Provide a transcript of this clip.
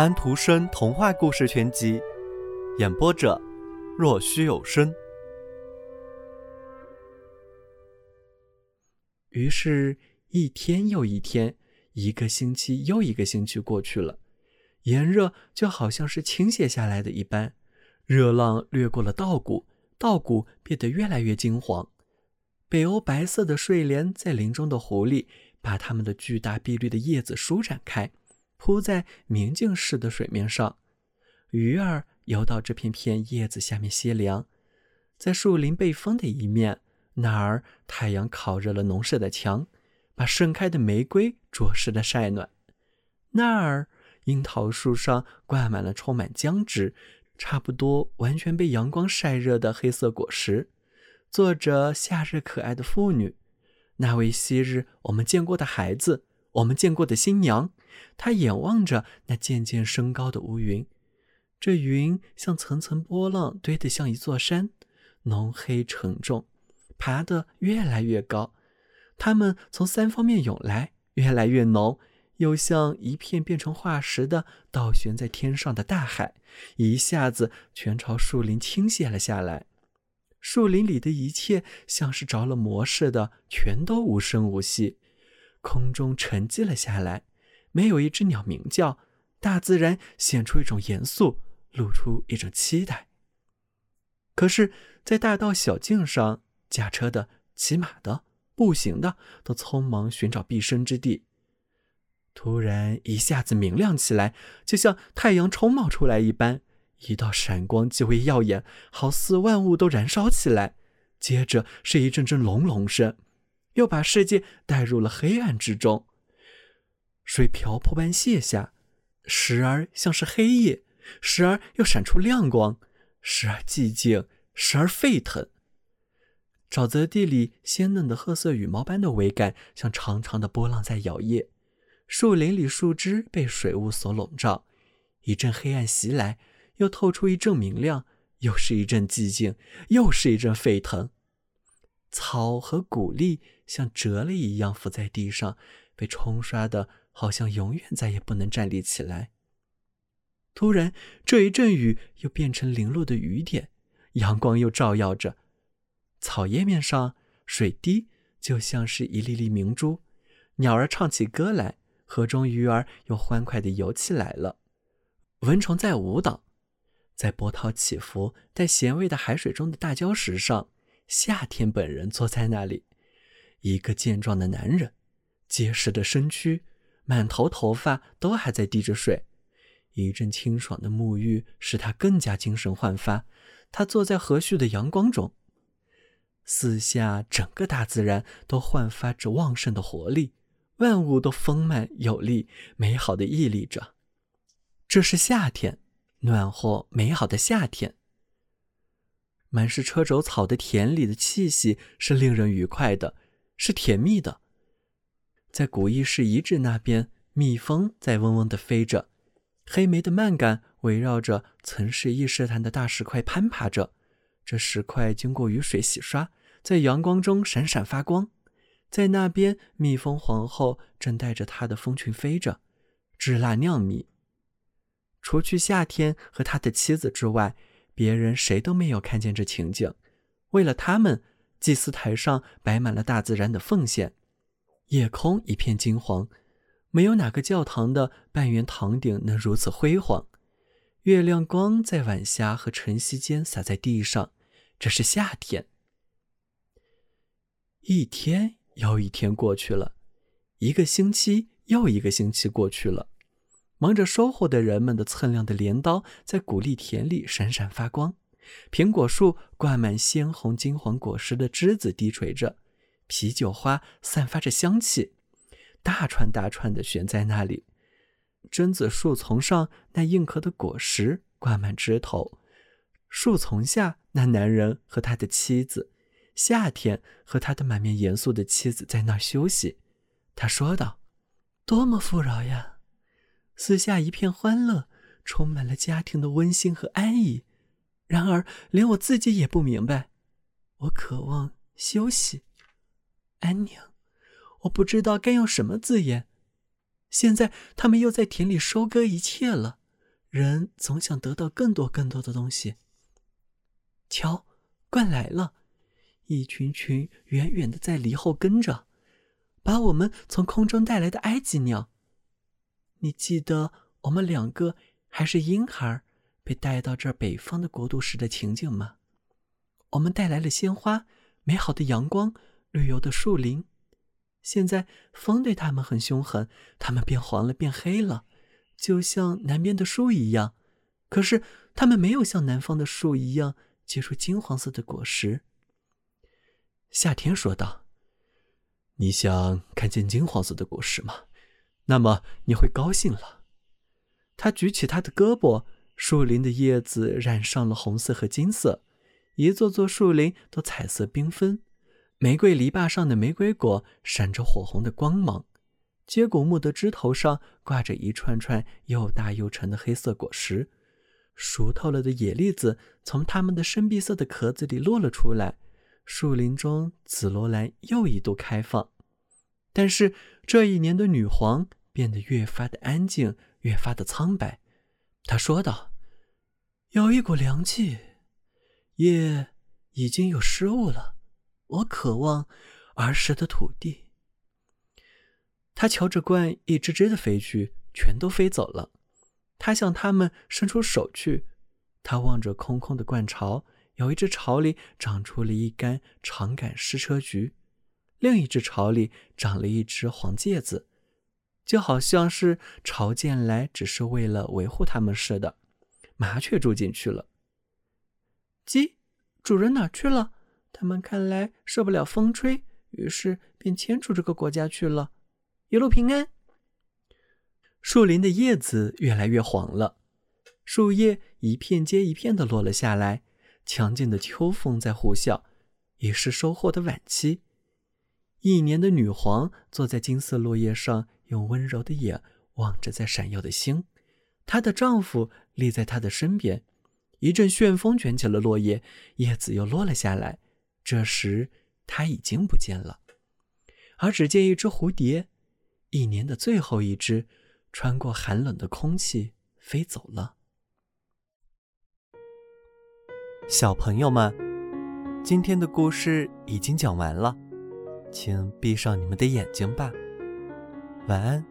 安徒生童话故事全集，演播者：若虚有声。于是，一天又一天，一个星期又一个星期过去了，炎热就好像是倾泻下来的一般，热浪掠过了稻谷，稻谷变得越来越金黄。北欧白色的睡莲在林中的湖里，把它们的巨大碧绿的叶子舒展开，铺在明镜似的水面上。鱼儿游到这片片叶子下面歇凉。在树林背风的一面，那儿太阳烤热了农舍的墙，把盛开的玫瑰着实的晒暖。那儿樱桃树上挂满了充满浆汁、差不多完全被阳光晒热的黑色果实。坐着夏日可爱的妇女，那位昔日我们见过的孩子，我们见过的新娘。她眼望着那渐渐升高的乌云，这云像层层波浪堆得像一座山，浓黑沉重，爬得越来越高。它们从三方面涌来，越来越浓，又像一片变成化石的倒悬在天上的大海，一下子全朝树林倾泻了下来。树林里的一切像是着了魔似的，全都无声无息。空中沉寂了下来，没有一只鸟鸣叫。大自然显出一种严肃，露出一种期待。可是，在大道小径上，驾车的、骑马的、步行的，都匆忙寻找避身之地。突然，一下子明亮起来，就像太阳冲冒出来一般。一道闪光极为耀眼，好似万物都燃烧起来。接着是一阵阵隆隆声，又把世界带入了黑暗之中。水瓢泼般泻下，时而像是黑夜，时而又闪出亮光，时而寂静，时而沸腾。沼泽地里鲜嫩的褐色羽毛般的桅杆，像长长的波浪在摇曳。树林里树枝被水雾所笼罩，一阵黑暗袭来。又透出一阵明亮，又是一阵寂静，又是一阵沸腾。草和谷粒像折了一样伏在地上，被冲刷的，好像永远再也不能站立起来。突然，这一阵雨又变成零落的雨点，阳光又照耀着草叶面上，水滴就像是一粒粒明珠。鸟儿唱起歌来，河中鱼儿又欢快地游起来了，蚊虫在舞蹈。在波涛起伏、带咸味的海水中的大礁石上，夏天本人坐在那里，一个健壮的男人，结实的身躯，满头头发都还在滴着水。一阵清爽的沐浴使他更加精神焕发。他坐在和煦的阳光中，四下整个大自然都焕发着旺盛的活力，万物都丰满有力、美好的屹立着。这是夏天。暖和美好的夏天，满是车轴草的田里的气息是令人愉快的，是甜蜜的。在古意式遗址那边，蜜蜂在嗡嗡地飞着，黑莓的蔓杆围绕着曾是伊势潭的大石块攀爬着。这石块经过雨水洗刷，在阳光中闪闪发光。在那边，蜜蜂皇后正带着她的蜂群飞着，制蜡酿蜜。除去夏天和他的妻子之外，别人谁都没有看见这情景。为了他们，祭祀台上摆满了大自然的奉献，夜空一片金黄，没有哪个教堂的半圆堂顶能如此辉煌。月亮光在晚霞和晨曦间洒在地上，这是夏天。一天又一天过去了，一个星期又一个星期过去了。忙着收获的人们的锃亮的镰刀在谷粒田里闪闪发光，苹果树挂满鲜红金黄果实的枝子低垂着，啤酒花散发着香气，大串大串的悬在那里。榛子树丛上那硬壳的果实挂满枝头，树丛下那男人和他的妻子，夏天和他的满面严肃的妻子在那儿休息。他说道：“多么富饶呀！”四下一片欢乐，充满了家庭的温馨和安逸。然而，连我自己也不明白。我渴望休息、安宁，我不知道该用什么字眼。现在，他们又在田里收割一切了。人总想得到更多更多的东西。瞧，鹳来了，一群群远远的在离后跟着，把我们从空中带来的埃及鸟。你记得我们两个还是婴孩被带到这北方的国度时的情景吗？我们带来了鲜花、美好的阳光、绿油的树林。现在风对他们很凶狠，它们变黄了，变黑了。就像南边的树一样，可是它们没有像南方的树一样结出金黄色的果实。夏天说道：“你想看见金黄色的果实吗？那么你会高兴了。”他举起他的胳膊，树林的叶子染上了红色和金色，一座座树林都彩色缤纷，玫瑰篱笆上的玫瑰果闪着火红的光芒。接骨木的枝头上挂着一串串又大又沉的黑色果实，熟透了的野栗子从它们的深碧色的壳子里落了出来。树林中紫罗兰又一度开放，但是这一年的女皇变得越发的安静，越发的苍白。他说道：“有一股凉气，叶已经有失误了。我渴望儿时的土地。”他瞧着鹳一只只的飞去，全都飞走了。他向他们伸出手去。他望着空空的鹳巢，有一只巢里长出了一杆长杆矢车菊，另一只巢里长了一只黄芥子，就好像是朝见来只是为了维护他们似的。麻雀住进去了。鸡，主人哪去了？他们看来受不了风吹，于是便迁出这个国家去了。一路平安。树林的叶子越来越黄了，树叶一片接一片的落了下来。强劲的秋风在呼啸，已是收获的晚期。一年的女皇坐在金色落叶上，用温柔的眼望着在闪耀的星。她的丈夫立在她的身边。一阵旋风卷起了落叶，叶子又落了下来。这时她已经不见了，而只见一只蝴蝶。一年的最后一只，穿过寒冷的空气飞走了。小朋友们，今天的故事已经讲完了，请闭上你们的眼睛吧，晚安。